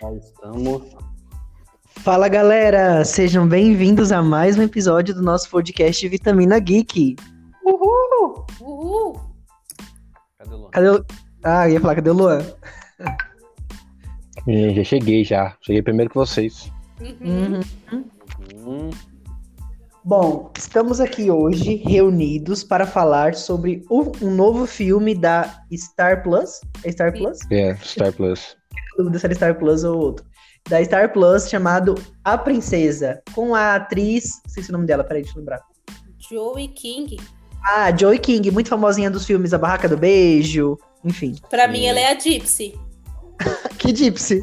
Já estamos. Fala galera, sejam bem-vindos a mais um episódio do nosso podcast Vitamina Geek. Uhul! Uhul! Cadê o Luan? Cadê o. Ah, ia falar, cadê o Luan? Ih, Já cheguei já. Cheguei primeiro que vocês. Uhum. Hum, Bom, estamos aqui hoje reunidos para falar sobre o- um novo filme da Star Plus. É Star. Plus? É, Star Plus. Era Star Plus ou outro. Da Star Plus, chamado A Princesa, com a atriz. Não sei se é o nome dela, peraí, deixa eu lembrar. Joey King. Ah, Joy King, muito famosinha dos filmes A Barraca do Beijo, enfim. Pra mim, ela é a Gypsy. Que Gypsy.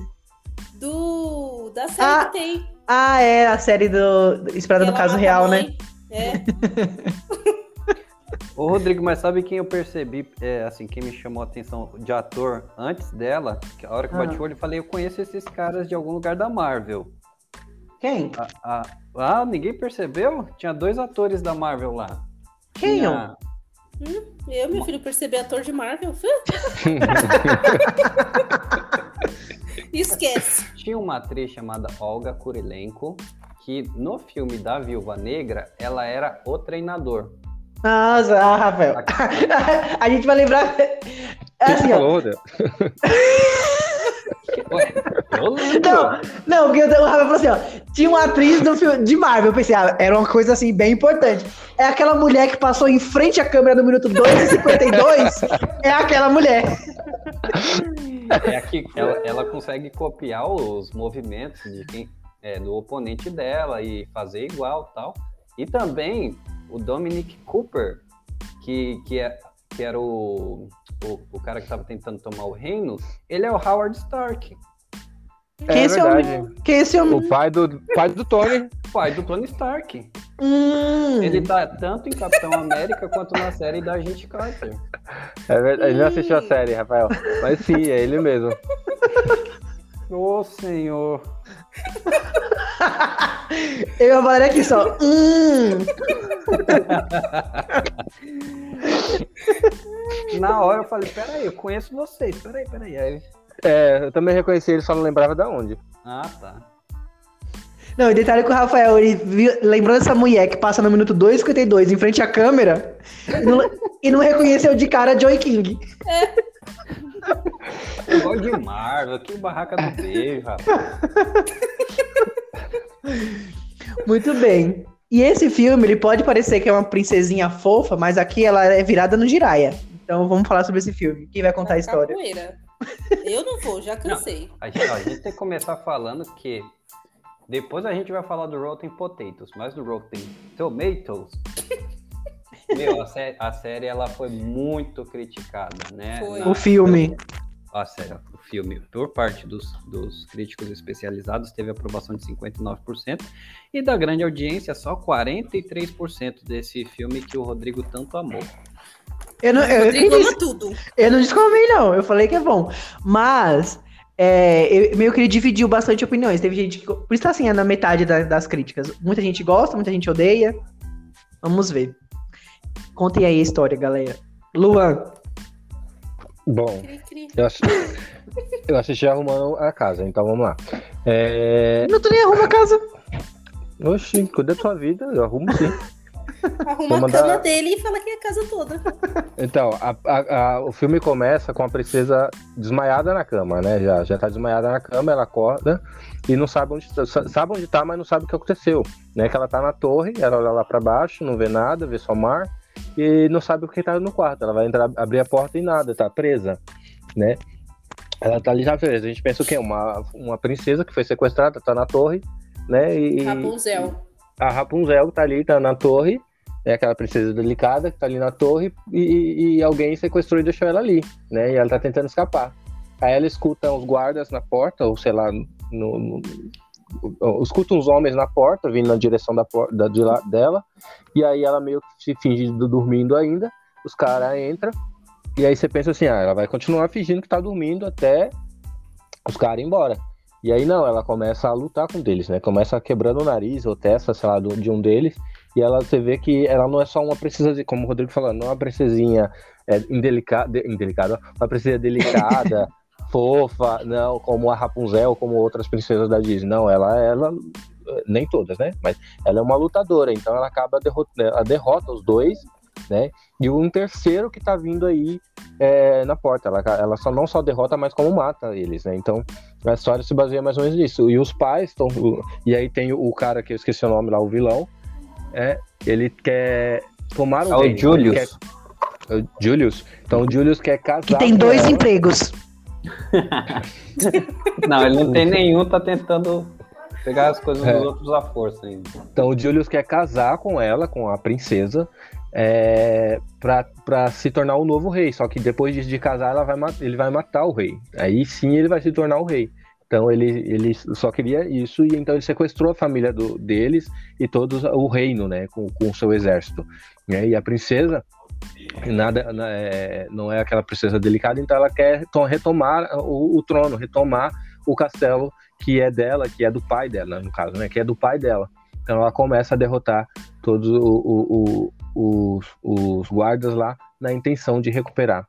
Do... Da série Ah, que tem. Ah, é a série do Esperada ela Caso Real, né? mãe. É. Ô, Rodrigo, mas sabe quem eu percebi, é, assim, quem me chamou a atenção de ator antes dela? Que a hora que eu bati Ah. o olho, eu falei, eu conheço esses caras de algum lugar da Marvel. Quem? Ah, ah, ah, ninguém percebeu? Tinha dois atores da Marvel lá. Quem? Tinha- Eu, meu filho, percebi ator de Marvel. Esquece. Tinha uma atriz chamada Olga Kurilenko, que no filme da Viúva Negra, ela era o treinador. Nossa, ah, Rafael. a gente vai lembrar. É assim, ó. Ué. Não, não, porque o Rafael falou assim, ó. Tinha uma atriz do filme de Marvel. Eu pensei, ah, era uma coisa assim bem importante. É aquela mulher que passou em frente à câmera no minuto 2,52. é aquela mulher. É que ela, ela consegue copiar os movimentos de quem, é, do oponente dela e fazer igual tal. E também o Dominic Cooper, que, que, é, que era o, o, o cara que estava tentando tomar o reino, ele é o Howard Stark, Quem é É esse verdade. homem? Quem é esse homem? O pai do, pai do Tony. pai do Tony Stark. Hum. Ele tá tanto em Capitão América quanto na série da Agente Carter. É verdade. Ele não assistiu a série, Rafael. Mas sim, é ele mesmo. Ô, senhor. Eu e a Valéria aqui só. Hum. Na hora eu falei, peraí, eu conheço vocês, peraí, peraí. Aí, É, eu também reconheci ele, só não lembrava da onde. ah, tá. Não, e detalhe que o Rafael, ele viu, lembrou dessa mulher que passa no minuto 2,52 em frente à câmera e não, e não reconheceu de cara a Joy King. Eu gosto de Marvel, que barraca do beijo, rapaz. Muito bem. E esse filme, ele pode parecer que é uma princesinha fofa, mas aqui ela é virada no giraia. Então vamos falar sobre esse filme. Quem vai contar a história? Capoeira. Eu não vou, já cansei. A gente, a gente tem que começar falando que depois a gente vai falar do Rotten Potatoes, mas do Rotten Tomatoes. Meu, a, sé- a série ela foi muito criticada, né? Foi. Na- O filme. A série, o filme, por parte dos, dos críticos especializados, teve aprovação de 59%, e da grande audiência, só 43% desse filme que o Rodrigo tanto amou. Eu não, eu, Rodrigo ama tudo. eu não descobri, não. Eu falei que é bom. Mas, é, eu, meio que ele dividiu bastante opiniões. Teve gente que. Por isso tá assim, é na metade da- das críticas. Muita gente gosta, muita gente odeia. Vamos ver. Contem aí a história, galera. Luan. Bom, Cri, cri. eu, assisti, eu assisti arrumando a casa, então vamos lá. É... Não, tu nem arruma a casa. Oxi, cuida da sua vida, eu arrumo sim. Arruma Vou a mandar- cama dele e fala que é a casa toda. Então, a- a- a- o filme começa com a princesa desmaiada na cama, né? Já, já tá desmaiada na cama, ela acorda e não sabe onde, tá- sa- sabe onde tá, mas não sabe o que aconteceu. Né? Que ela tá na torre, ela olha lá pra baixo, não vê nada, vê só mar e não sabe o que tá no quarto. Ela vai entrar, abrir a porta e nada, tá presa, né? Ela tá ali já presa. A gente pensa o quê? Uma, uma princesa que foi sequestrada, tá na torre, né? E, Rapunzel. a Rapunzel tá ali, tá na torre, é aquela princesa delicada que tá ali na torre e, e alguém sequestrou e deixou ela ali, né? E ela tá tentando escapar. Aí ela escuta os guardas na porta, ou sei lá, no- no- escuta uns homens na porta, vindo na direção da porta de lá, dela, e aí ela meio que se finge do- dormindo ainda, os caras entram, e aí você pensa assim, ah, ela vai continuar fingindo que tá dormindo até os caras embora. E aí não, ela começa a lutar com eles, né? Começa quebrando o nariz ou testa, sei lá, de um deles. E ela você vê que ela não é só uma princesa, como o Rodrigo falou, não é uma princesinha é, indelicada, indelicada, uma princesa delicada, fofa, não, como a Rapunzel, como outras princesas da Disney. Não, ela, ela nem todas, né? Mas ela é uma lutadora, então ela acaba derrota, ela derrota os dois, né? E um terceiro que tá vindo aí é, na porta. Ela, ela só não só derrota, mas como mata eles, né? Então a história se baseia mais ou menos nisso. E os pais estão. E aí tem o cara que eu esqueci o nome lá, o vilão. É, ele quer tomar o É o reino, Julius. ele quer- o Julius. Então o Julius quer casar. Que tem com dois ela. empregos. Não, ele não tem nenhum, tá tentando pegar as coisas É. dos outros à força ainda. Então o Julius quer casar com ela, com a princesa, é, pra, pra se tornar o novo rei. Só que depois de, de casar, ela vai, ele vai matar o rei. Aí sim ele vai se tornar o rei. Então ele, ele só queria isso, e então ele sequestrou a família do- deles e todos o reino, né, com o seu exército. E a princesa nada na- é, não é aquela princesa delicada, então ela quer to- retomar o, o trono, retomar o castelo que é dela, que é do pai dela, no caso, né, que é do pai dela. Então ela começa a derrotar todos o- o- os, os guardas lá na intenção de recuperar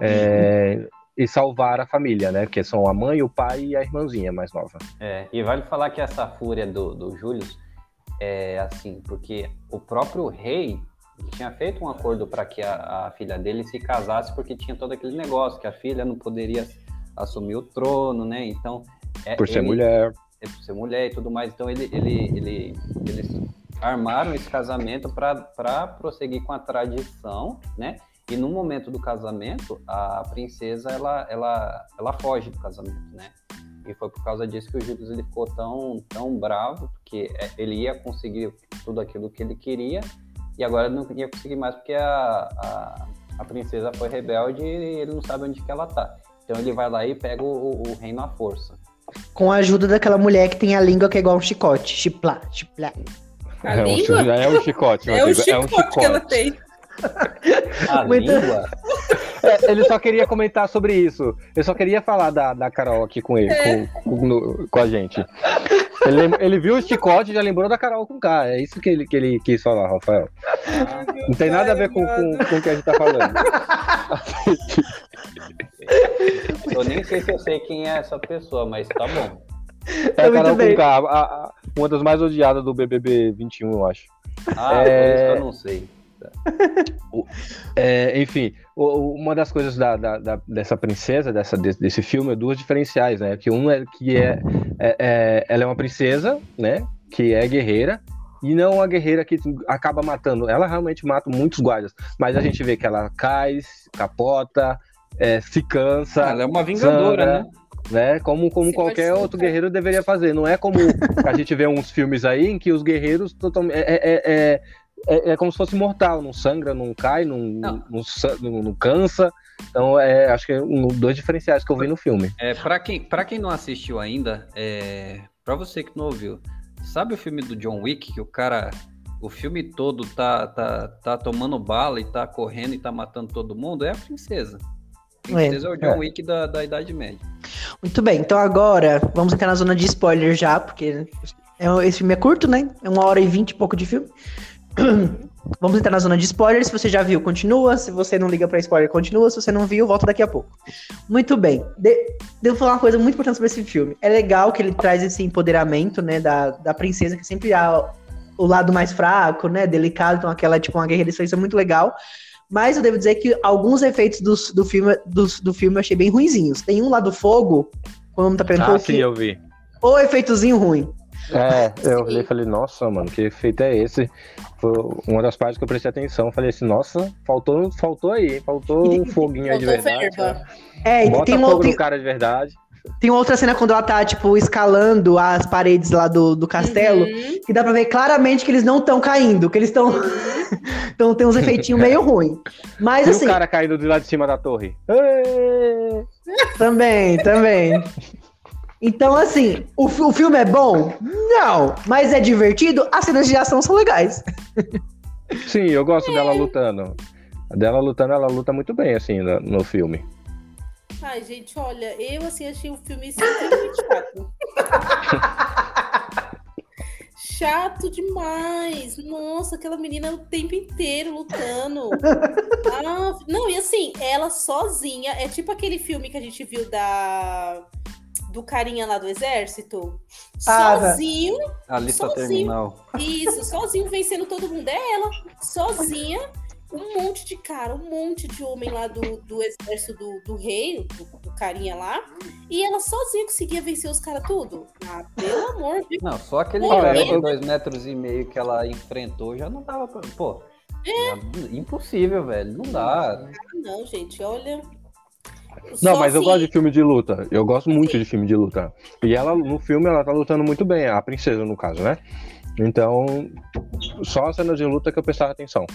é, e salvar a família, né? Que são a mãe, o pai e a irmãzinha mais nova. É, e vale falar que essa fúria do, do é assim, porque o próprio rei tinha feito um acordo para que a, a filha dele se casasse, porque tinha todo aquele negócio que a filha não poderia assumir o trono, né? Então. é, Por ser ele- mulher. é por ser mulher e tudo mais. Então ele, ele, ele, eles armaram esse casamento para prosseguir com a tradição, né? E no momento do casamento, a princesa ela, ela, ela foge do casamento, né? E foi por causa disso que o Judas ele ficou tão, tão bravo, porque é, ele ia conseguir tudo aquilo que ele queria, e agora não ia conseguir mais porque a, a, a princesa foi rebelde e ele não sabe onde que ela tá. Então ele vai lá e pega o, o reino à força. Com a ajuda daquela mulher que tem a língua que é igual um chicote. Chiplá, chiplá. A é, um, língua? chi- é um chicote, É o Rodrigo, chicote, que ela tem. A Muito- língua? É, ele só queria comentar sobre isso. Eu só queria falar da, da Carol aqui com ele, É. com, com- no- com a gente. Ele, ele viu o chicote e já lembrou da Carol com K. É isso que ele, que ele quis falar, Rafael. Não tem nada a ver com, com, com o que a gente tá falando. Eu nem sei se eu sei quem é essa pessoa, mas tá bom. É a Carol com K, a- a- uma das mais odiadas do BBB 21, eu acho. Ah, É. por isso que eu não sei. É, enfim, o- o- uma das coisas da, da- da- dessa princesa, dessa, desse, desse filme, é duas diferenciais, né? Que um é que é, é- é- ela é uma princesa, né? Que é guerreira, e não uma guerreira que acaba matando. Ela realmente mata muitos guardas, mas a gente vê que ela cai, capota, é, se cansa, ela é uma vingadora, sangra, né? né? Como, como qualquer outro guerreiro deveria fazer. Não é como a gente vê uns filmes aí em que os guerreiros totalmente. É, é, é, é, é como se fosse mortal, não sangra, não cai, não, Não. não, não- não cansa. Então, é, acho que é um, dois diferenciais que eu vi no filme. É, pra, quem, pra quem não assistiu ainda, é, pra você que não ouviu, sabe o filme do John Wick, que o cara, o filme todo tá, tá, tá tomando bala e tá correndo e tá matando todo mundo? É a princesa. A princesa é, o John É. Wick da, da Idade Média. Muito bem, então agora vamos entrar na zona de spoiler já, porque é esse filme é curto, né? É uma hora e vinte e pouco de filme. Vamos entrar na zona de spoiler. Se você já viu, continua. Se você não liga pra spoiler, continua. Se você não viu, volta daqui a pouco. Muito bem. De- Devo falar uma coisa muito importante sobre esse filme. É legal que ele traz esse empoderamento, né, da, da princesa, que sempre há o lado mais fraco, né, delicado. Então aquela, tipo, uma guerreira, isso é muito legal. Mas eu devo dizer que alguns efeitos do, do, filme, do, do filme eu achei bem ruinzinhos. Tem um lá do fogo, quando tá perguntando Ah, sim, eu vi. o efeitozinho ruim. É, eu olhei e falei, nossa, mano, que efeito é esse? Foi uma das partes que eu prestei atenção. Falei assim, nossa, faltou, faltou aí, faltou um foguinho aí de verdade. É, e Bota tem, um, fogo outro- no cara de verdade. tem outra cena quando ela tá, tipo, escalando as paredes lá do, do castelo, Uhum. que dá pra ver claramente que eles não estão caindo, que eles estão. então tem uns efeitinhos meio ruins. Mas E assim, o cara caindo de lá de cima da torre. Também, também. Então, assim, o, o filme é bom? Não. Mas é divertido? As cenas de ação são legais. Sim, eu gosto dela lutando. A dela lutando, ela luta muito bem, assim, no, no filme. Ai, gente, olha, eu assim achei o filme extremamente chato. Chato demais. Nossa, aquela menina o tempo inteiro lutando. Ah, não, e assim, ela sozinha. É tipo aquele filme que a gente viu da. Do carinha lá do exército. Ah, tá. sozinho. A lista Sozinho. terminal. Isso, sozinho vencendo todo mundo. É ela, sozinha. Um monte de cara, um monte de homem lá do, do exército do, do rei, do, do carinha lá. E ela sozinha conseguia vencer os caras tudo. Ah, pelo amor de Não, só aquele eu- de dois metros e meio que ela enfrentou já não dava pra. Pô, É. impossível, velho. Não dá. Não, gente, olha. Não, Só mas eu assim, gosto de filme de luta. Eu gosto muito de filme de luta. E ela, no filme, ela tá lutando muito bem, a princesa, no caso, né? Então, só a cena de luta que eu prestava atenção.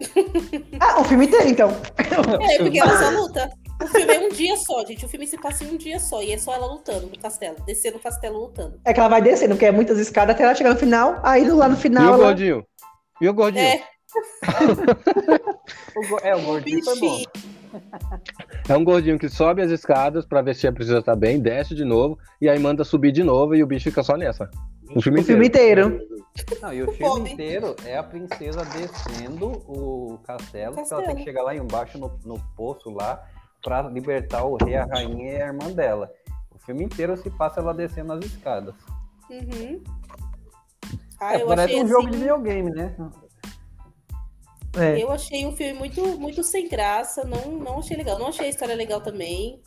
Ah, o filme inteiro, então. É, porque ela só luta. O filme é um dia só, gente. O filme se passa em um dia só. E é só ela lutando no castelo. Descendo o castelo lutando. É que ela vai descendo, porque é muitas escadas até ela chegar no final. Aí lá no E final. o ela- gordinho? E o gordinho? É, O go- É, o gordinho foi bom. É um gordinho que sobe as escadas pra ver se a princesa tá bem, desce de novo, e aí manda subir de novo e o bicho fica só nessa. O filme O filme inteiro. Não, e o filme Pobre. inteiro é a princesa descendo o castelo, porque ela tem Castelo. que chegar lá embaixo no, no poço lá pra libertar o rei, a rainha e a irmã dela. O filme inteiro se passa ela descendo as escadas. Uhum. Ah, É, eu parece achei um jogo assim- de videogame, né? É. Eu achei um filme muito, muito sem graça, não, não achei legal. Não achei a história legal também.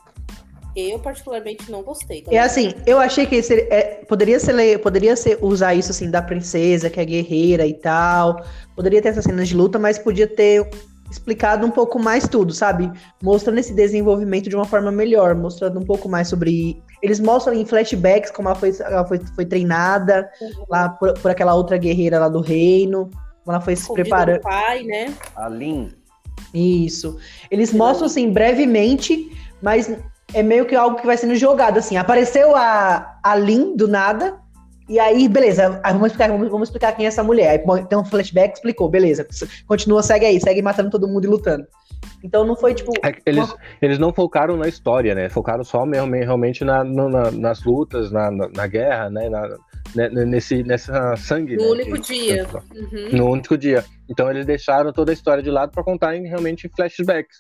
Eu, particularmente, não gostei. É assim, eu achei que esse, é, poderia ser poderia ser usar isso assim da princesa que é guerreira e tal. Poderia ter essas cenas de luta, mas podia ter explicado um pouco mais tudo, sabe? Mostrando esse desenvolvimento de uma forma melhor, mostrando um pouco mais sobre. Eles mostram em flashbacks como ela foi, ela foi, foi treinada lá por, por aquela outra guerreira lá do reino, ela foi se Convida preparando. o pai, né? A Lin. Isso. Eles mostram assim brevemente, mas é meio que algo que vai sendo jogado assim. Apareceu a, a Lin do nada. E aí, beleza, aí vamos explicar, vamos, vamos explicar quem é essa mulher. Aí tem um flashback, explicou, beleza. Continua, segue aí, segue matando todo mundo e lutando. Então não foi tipo. É eles, eles não focaram na história, né? Focaram só mesmo, realmente na, na- nas lutas, na, na, na guerra, né? Na, né, nesse, nessa sangue. No né, único que- dia. Uhum. No único dia. Então eles deixaram toda a história de lado pra contar em realmente flashbacks.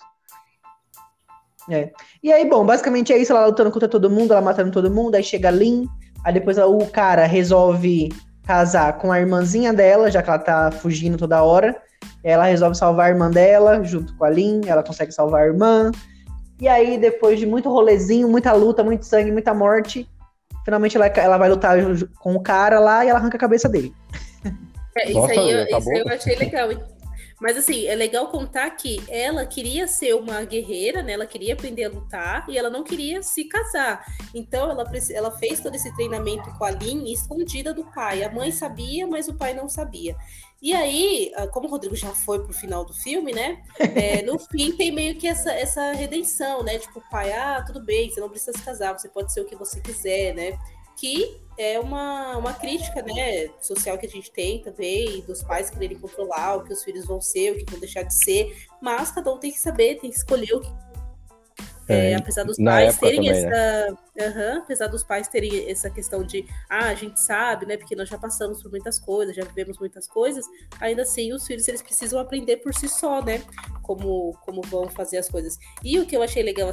E aí, bom, basicamente é isso, ela lutando contra todo mundo, ela matando todo mundo, aí chega a Lin, aí depois o cara resolve casar com a irmãzinha dela, já que ela tá fugindo toda hora. Ela resolve salvar a irmã dela, junto com a Lin, ela consegue salvar a irmã. E aí, depois de muito rolezinho, muita luta, muito sangue, muita morte, finalmente ela, ela vai lutar com o cara lá e ela arranca a cabeça dele. É, isso, Nossa, aí, eu- isso aí eu achei legal. Mas assim, é legal contar que ela queria ser uma guerreira, né? Ela queria aprender a lutar e ela não queria se casar. Então ela, ela fez todo esse treinamento com a Lin escondida do pai. A mãe sabia, mas o pai não sabia. E aí, ah, como o Rodrigo já foi pro final do filme, né? é, no fim tem meio que essa, essa redenção, né? Tipo, o pai, ah, tudo bem, você não precisa se casar, você pode ser o que você quiser, né? Que é uma, uma crítica, né, social que a gente tem também, dos pais quererem controlar o que os filhos vão ser, o que vão deixar de ser, mas cada um tem que saber, tem que escolher o que. É, É, apesar dos na pais terem também, essa. Aham, apesar dos pais terem essa questão de, ah, a gente sabe, né? Porque nós já passamos por muitas coisas, já vivemos muitas coisas, ainda assim os filhos eles precisam aprender por si só, né? Como, como vão fazer as coisas. E o que eu achei legal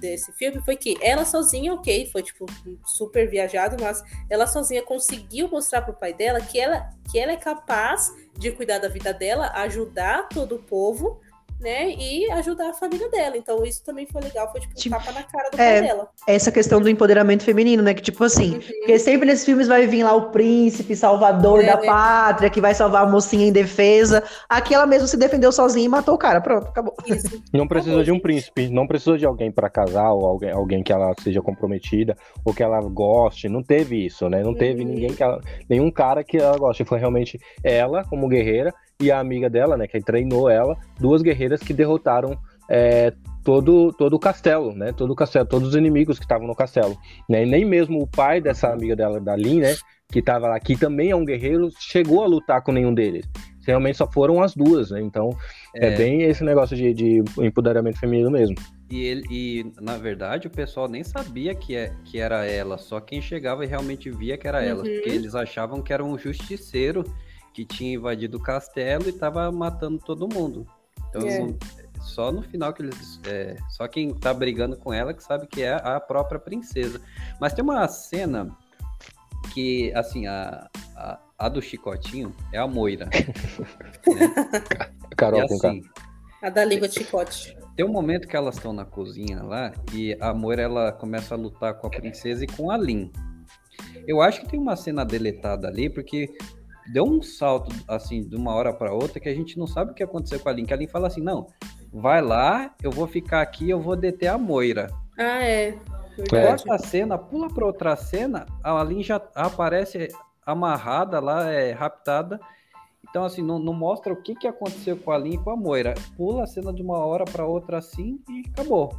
desse filme foi que ela sozinha, ok, foi tipo super viajado, mas ela sozinha conseguiu mostrar pro pai dela que ela, que ela é capaz de cuidar da vida dela, ajudar todo o povo, né? E ajudar a família dela. Então isso também foi legal, foi tipo um Tipo, tapa na cara do é, pai dela. Essa questão do empoderamento feminino, né? Que tipo assim, Uhum. Porque sempre nesses filmes vai vir lá o príncipe, salvador É. da pátria, que vai salvar a mocinha em defesa. Aqui ela mesmo se defendeu sozinha e matou o cara. Pronto, acabou. Isso. Não precisou Acabou, de um príncipe, não precisou de alguém pra casar, ou alguém, alguém que ela seja comprometida, ou que ela goste. Não teve isso, né? Não teve Uhum. ninguém que ela. Nenhum cara que ela goste. Foi realmente ela, como guerreira, e a amiga dela, né? Que treinou ela, duas guerreiras que derrotaram. é, todo, todo o castelo, né? Todo o castelo, todos os inimigos que estavam no castelo, né? E nem mesmo o pai dessa amiga dela, da Lin, né? Que tava lá, que também é um guerreiro, chegou a lutar com nenhum deles. realmente só foram as duas, né? Então é, É. bem esse negócio de, de empoderamento feminino mesmo. E, ele, e, na verdade, o pessoal nem sabia que, é, que era ela, só quem chegava e realmente via que era ela, Uhum. porque eles achavam que era um justiceiro que tinha invadido o castelo e estava matando todo mundo. Então, É. só no final que eles. é, só quem tá brigando com ela que sabe que é a própria princesa. Mas tem uma cena que, assim, a, a, a do Chicotinho é a Moira. Carol e com assim, A da língua de chicote. Tem um momento que elas estão na cozinha lá e a Moira ela começa a lutar com a princesa e com a Lin. Eu acho que tem uma cena deletada ali porque deu um salto assim de uma hora para outra que a gente não sabe o que aconteceu com a Lin. Que a Lin fala assim: "Não, vai lá, eu vou ficar aqui, eu vou deter a Moira". Ah, é. Verdade. Corta a cena, pula para outra cena, a Lin já aparece amarrada lá, é raptada. Então, assim, não, não mostra o que, que aconteceu com a Lin e com a Moira. Pula a cena de uma hora para outra assim e acabou.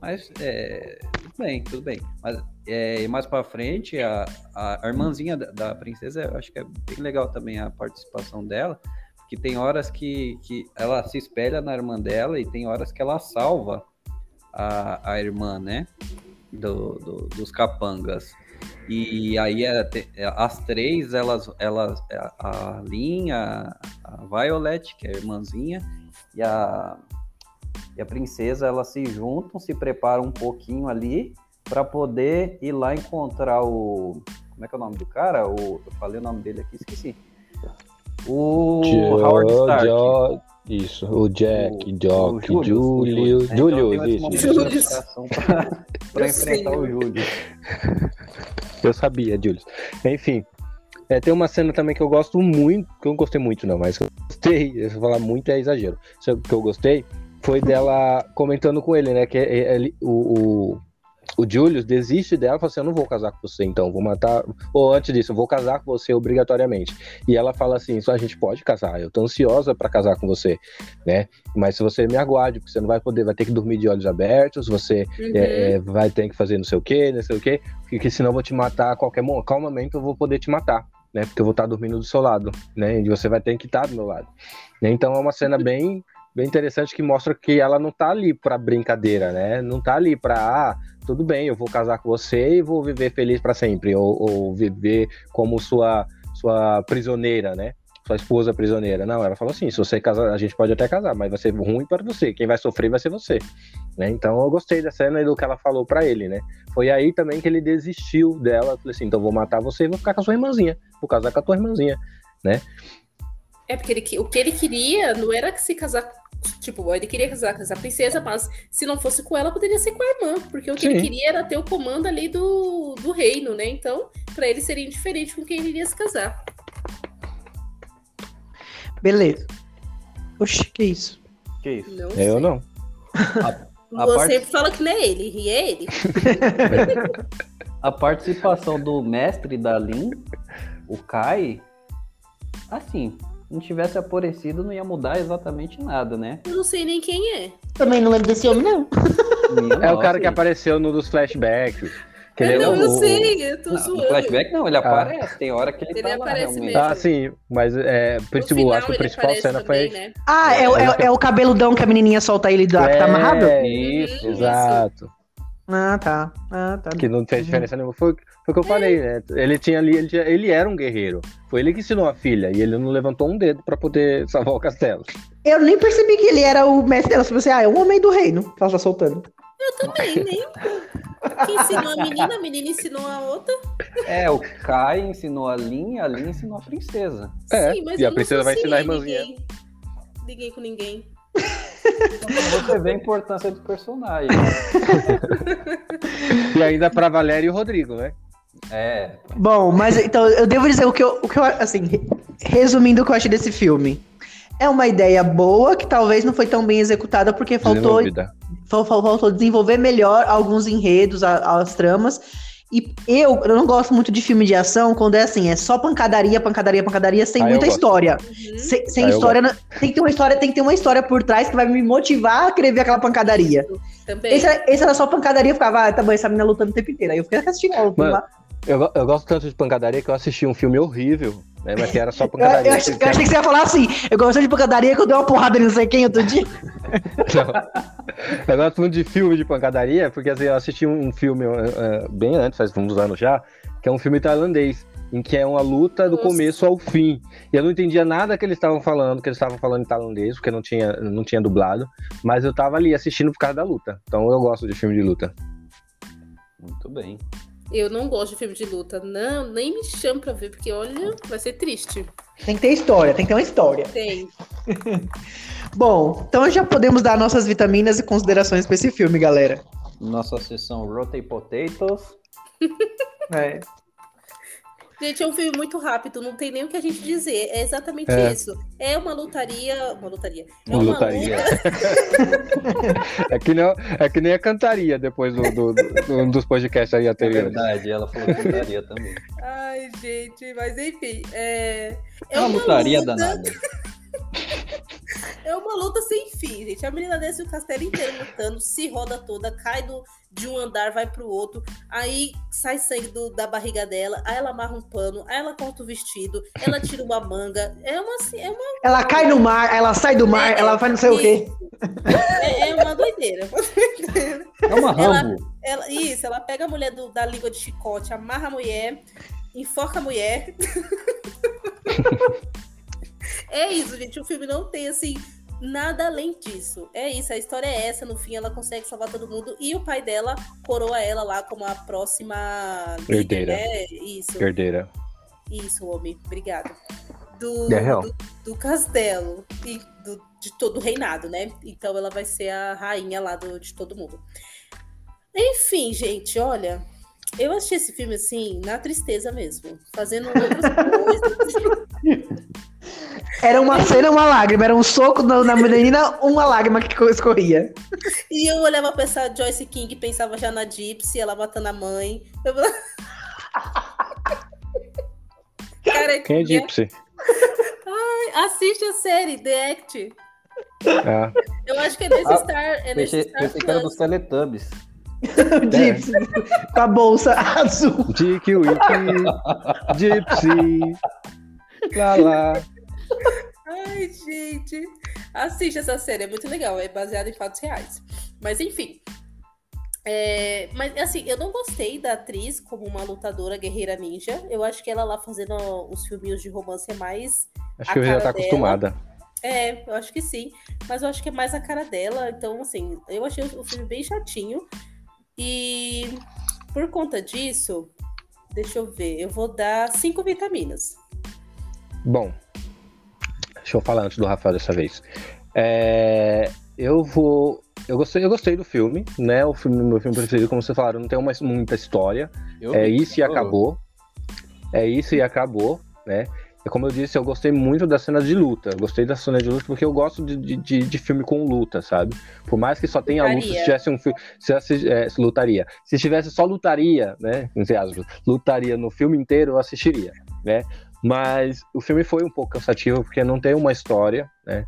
Mas, é, tudo bem, tudo bem. Mas é, mais para frente, a, a irmãzinha da, da princesa, eu acho que é bem legal também a participação dela. Que tem horas que, que ela se espelha na irmã dela e tem horas que ela salva a, a irmã, né? do- do- dos capangas. E aí é, é, as três, elas, elas é, a Linha, a Violet, que é a irmãzinha, e a, e a princesa, elas se juntam, se preparam um pouquinho ali para poder ir lá encontrar o. Como é que é o nome do cara? O, eu falei o nome dele aqui, esqueci. O Howard Stark. Jo- isso, o Jack, O- Jock, o Julius, né? Então, Julius, Julius. preparação pra- Pra Eu sei, enfrentar o? Julius. Eu sabia, Julius. Enfim, é, tem uma cena também que eu gosto muito, que eu não gostei muito não, mas que eu gostei, se eu falar muito é exagero. Que eu gostei foi dela comentando com ele, né, que é- ele- o, o, o Julius desiste dela e fala assim, eu não vou casar com você então, vou matar, ou antes disso, eu vou casar com você obrigatoriamente. E ela fala assim, só a gente pode casar, eu tô ansiosa pra casar com você, né, mas se você me aguarde, porque você não vai poder, vai ter que dormir de olhos abertos, você Uhum. é, é, vai ter que fazer não sei o que, não sei o que, porque senão eu vou te matar a qualquer momento, momento eu vou poder te matar, né? Porque eu vou estar dormindo do seu lado, né? E você vai ter que estar do meu lado. né? Então é uma cena bem, bem interessante que mostra que ela não tá ali pra brincadeira, né? Não tá ali pra, ah, tudo bem, eu vou casar com você e vou viver feliz pra sempre, ou, ou viver como sua, sua prisioneira, né? Sua esposa prisioneira. Não, ela falou assim: se você casar, a gente pode até casar, mas vai ser ruim para você. Quem vai sofrer vai ser você. Né? Então eu gostei da cena e do que ela falou pra ele, né? Foi aí também que ele desistiu dela. Falei assim: então vou matar você e vou ficar com a sua irmãzinha. Vou casar com a tua irmãzinha. É porque ele, o que ele queria não era se casar. Tipo, ele queria casar com essa princesa, mas se não fosse com ela, poderia ser com a irmã. Porque o que ele Sim. queria era ter o comando ali do, do reino, né? Então, pra ele seria indiferente com quem ele iria se casar. Beleza. Oxi, que isso? Que isso? Não Eu sei. não. A Você parte- sempre fala que não é ele, e é ele. A participação do mestre da Lin, o Kai, assim, não tivesse aparecido, não ia mudar exatamente nada, né? Eu não sei nem quem é. Também não lembro desse homem, não. Minha É o cara que apareceu no dos flashbacks. Que ele Eu é não, o- eu sei, eu tô Não, zoando. no flashback não, ele aparece, tem hora que ele, Ele tá lá aparece realmente. mesmo. Ah, sim, mas é, principal, final, acho que a principal cena também, foi. né? Ah, é, o- é, o- é o cabeludão que a menininha solta ele da, que tá amarrado? É, Isso, Uhum. Exato. Ah, tá. Ah, tá. Que não fez diferença nenhuma. Foi, foi o que eu falei, né? Ele tinha ali, ele, tinha- ele era um guerreiro. Foi ele que ensinou a filha e ele não levantou um dedo pra poder salvar o castelo. Eu nem percebi que ele era o mestre dela. Você falou assim, ah, é um homem do reino. que Ela tá soltando. Também, nem. Quem ensinou a menina, a menina ensinou a outra. É, o Kai ensinou a Lin, a Lin ensinou a princesa. É, Sim, mas e a eu princesa vai ensinar a irmãzinha. Ninguém, ninguém com ninguém. Você vê a importância do personagem. E ainda pra Valéria e o Rodrigo, né? É, Bom, mas então eu devo dizer o que eu, o que eu assim, re- resumindo o que eu achei desse filme. É uma ideia boa que talvez não foi tão bem executada porque faltou, faltou desenvolver melhor alguns enredos, a- as tramas. E eu, eu não gosto muito de filme de ação quando é assim, é só pancadaria, pancadaria, pancadaria, sem Ah, muita história. Uhum. Sem, sem Ah, história, não- tem que ter uma história, tem que ter uma história por trás que vai me motivar a querer ver aquela pancadaria. Também. Esse, era- esse era só pancadaria, eu ficava, ah, tá bom, essa menina lutando o tempo inteiro. Aí eu fiquei assistindo lá. Eu, eu gosto tanto de pancadaria que eu assisti um filme horrível né? Mas que era só Eu, pancadaria. eu achei, eu achei que você ia falar assim. Eu gosto de pancadaria que eu dei uma porrada em não sei quem outro dia. Não. Eu gosto muito de filme de pancadaria, porque assim, eu assisti um filme eh, bem antes, faz uns anos já, que é um filme tailandês, em que é uma luta do Nossa. começo ao fim. E eu não entendia nada que eles estavam falando, que eles estavam falando em tailandês, porque não tinha, não tinha dublado, mas eu tava ali assistindo por causa da luta. Então eu gosto de filme de luta. Muito bem. Eu não gosto de filme de luta. Não, nem me chame pra ver, porque olha, vai ser triste. Tem que ter história, tem que ter uma história. Tem. Bom, então já podemos dar nossas vitaminas e considerações pra esse filme, galera. Nossa sessão Rotten Potatoes. É. Gente, é um filme muito rápido, não tem nem o que a gente dizer. É exatamente É. isso. É uma lutaria. Uma lutaria. É Uma uma lutaria. luta. É que, não, é que nem a cantaria depois do, do- do- dos podcasts aí É anteriores. verdade, ela falou que daria também. Ai, gente, mas enfim. É, É uma lutaria luta- danada. É uma luta sem fim, gente. A menina desce o castelo inteiro lutando, se roda toda, cai do, de um andar, vai pro outro, aí sai sangue do- da barriga dela, aí ela amarra um pano, aí ela corta o vestido, ela tira uma manga. É uma, assim, é uma, Ela cai no mar, ela sai do mar, ela faz não sei o quê. é, é uma doideira. É uma Ela-. Ela, isso, ela pega a mulher do- da língua de chicote, amarra a mulher, enfoca a mulher. é isso, gente. O filme não tem, assim, nada além disso. É isso, a história é essa. No fim, ela consegue salvar todo mundo. E o pai dela coroa ela lá como a próxima Herdeira. né? Isso, Herdeira. isso, homem. Obrigado. Do, É real. do, do castelo e do- de todo o reinado, né? Então ela vai ser a rainha lá do, de todo mundo. Enfim, gente, olha. Eu achei esse filme assim, na tristeza mesmo. Fazendo outras coisas. Era uma cena, uma lágrima. Era um soco na, na menina, uma lágrima que escorria. E eu olhava pra essa Joyce King e pensava já na Gypsy, ela matando a mãe. Eu... Cara, Quem é Gypsy? assiste a série, The Act. Ah, Eu acho que é nesse Ah, Star. É nesse Pensei, Star pensei que era dos Teletubbies. Gypsy, com a bolsa azul. Dick Wiki, Gypsy, lá lá. Ai, gente. Assiste essa série, é muito legal. É baseada em fatos reais. Mas enfim. É, mas assim, eu não gostei da atriz como uma lutadora guerreira ninja. Eu acho que ela lá fazendo os filminhos de romance é mais. Acho A que eu já tá dela. acostumada. É, eu acho que sim. Mas eu acho que é mais a cara dela. Então, assim, eu achei o filme bem chatinho. E por conta disso, deixa eu ver, eu vou dar cinco vitaminas. Bom, deixa eu falar antes do Rafael dessa vez. É, eu vou. Eu gostei, eu gostei do filme, né? O filme, meu filme preferido, como vocês falaram, não tem uma, muita história. Eu É isso e acabou. É isso e acabou, né? E como eu disse, eu gostei muito das cenas de luta. Eu gostei das cenas de luta porque eu gosto de, de, de- de filme com luta, sabe? Por mais que só tenha luta, se Lutaria. tivesse um filme. Se, assi- é, se lutaria. Se tivesse só lutaria, né? Entre aspas, lutaria no filme inteiro, eu assistiria, né? Mas o filme foi um pouco cansativo porque não tem uma história, né?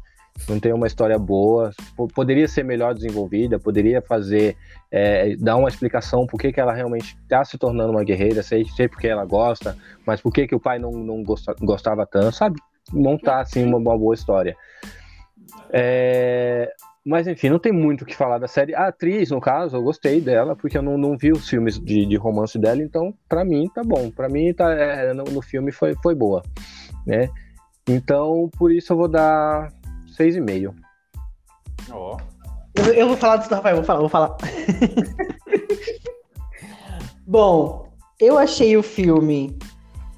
Não tem uma história boa. Poderia ser melhor desenvolvida, poderia fazer é, dar uma explicação por que, que ela realmente está se tornando uma guerreira, sei, sei porque ela gosta, mas por que, que o pai não, não gosta- gostava tanto, sabe? Montar assim uma, uma boa história. É, mas enfim, não tem muito o que falar da série. A atriz, no caso, eu gostei dela, porque eu não, não vi os filmes de, de romance dela, então pra mim tá bom. Pra mim tá, é, no, no filme foi, foi boa, né? Então, por isso eu vou dar 6,5. Ó, Eu, eu vou falar do Rafael, vou falar, vou falar. Bom, eu achei o filme.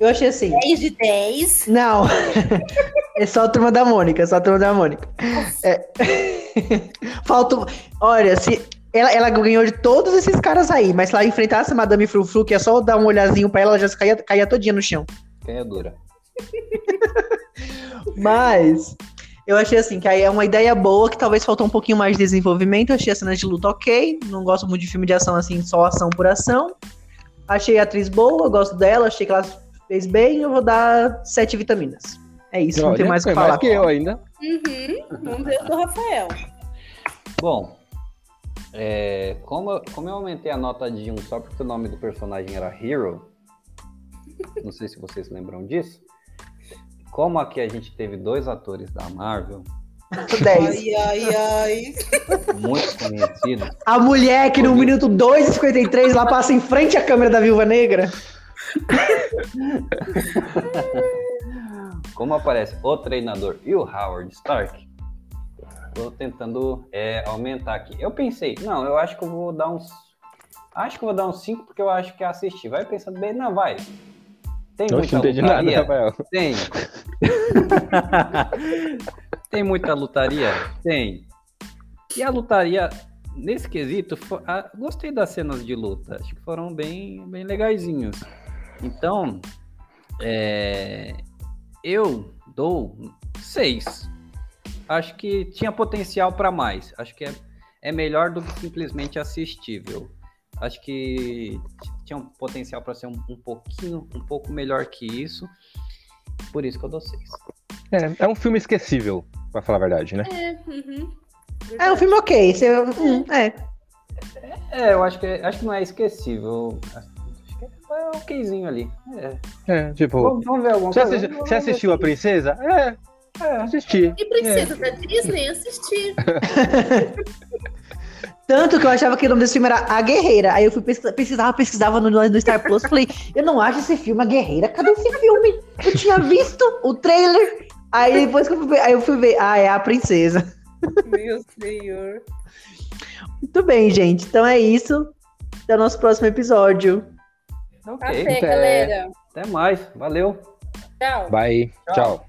Eu achei assim. 10 de 10. Não. é só a turma da Mônica, é só a turma da Mônica. É... Falta. Olha, se. Ela, ela ganhou de todos esses caras aí, mas se ela enfrentasse a Madame Frufru, que é só dar um olhazinho pra ela, ela já caía, caía todinha no chão. dura? Mas eu achei assim, que aí é uma ideia boa, que talvez faltou um pouquinho mais de desenvolvimento. Eu achei a cena de luta ok. Não gosto muito de filme de ação assim, só ação por ação. Achei a atriz boa, gosto dela, achei que ela fez bem. Eu vou dar sete vitaminas. É isso, não tem Olha, mais o que falar. mais que eu ainda. Uhum. Vamos ver o do Rafael. Bom, é, como, eu- como eu aumentei a nota de 1 só porque o nome do personagem era Hero, não sei se vocês lembram disso, como aqui a gente teve dois atores da Marvel, 10. Ai, ai, ai. muito conhecidos, A mulher que no minuto 2,53 lá passa em frente à câmera da Viúva Negra. como aparece o treinador e o Howard Stark, tô tentando é, aumentar aqui. Eu pensei, não, eu acho que eu vou dar uns. Acho que eu vou dar uns 5 porque eu acho que é assistir. Vai pensando bem, não, vai. Tem Eu muita não entendi nada, lutaria? Rafael. Tem. Tem muita lutaria? Tem. E a lutaria, nesse quesito, fo- ah, gostei das cenas de luta. Acho que foram bem, bem legaisinhos. Então, é, eu dou seis. Acho que tinha potencial para mais. Acho que é, é melhor do que simplesmente assistível. Acho que tinha um potencial para ser um, um pouquinho, um pouco melhor que isso. Por isso que eu dou seis. É, é um filme esquecível, pra falar a verdade, né? É, uhum. É um filme ok. Você, hum, é. É, eu acho que, acho que não é esquecível. É okzinho ali. É. É, tipo. Vamos, vamos ver alguma Você, coisa. assisti- Vamos você assistiu A Princesa? É, É. assisti. E Princesa da Disney, assistir. Tanto que eu achava que o nome desse filme era A Guerreira. Aí eu fui pesquisar, pesquisava, pesquisava no, no Star Plus. Falei, eu não acho esse filme A Guerreira. Cadê esse filme? Eu tinha visto o trailer. Aí depois que eu fui ver, aí eu fui ver. Ah, é a princesa. Meu senhor. Muito bem, gente. Então é isso. Até o nosso próximo episódio. Ok. Até, Até. galera. Até mais. Valeu. Tchau. Vai, Tchau. tchau.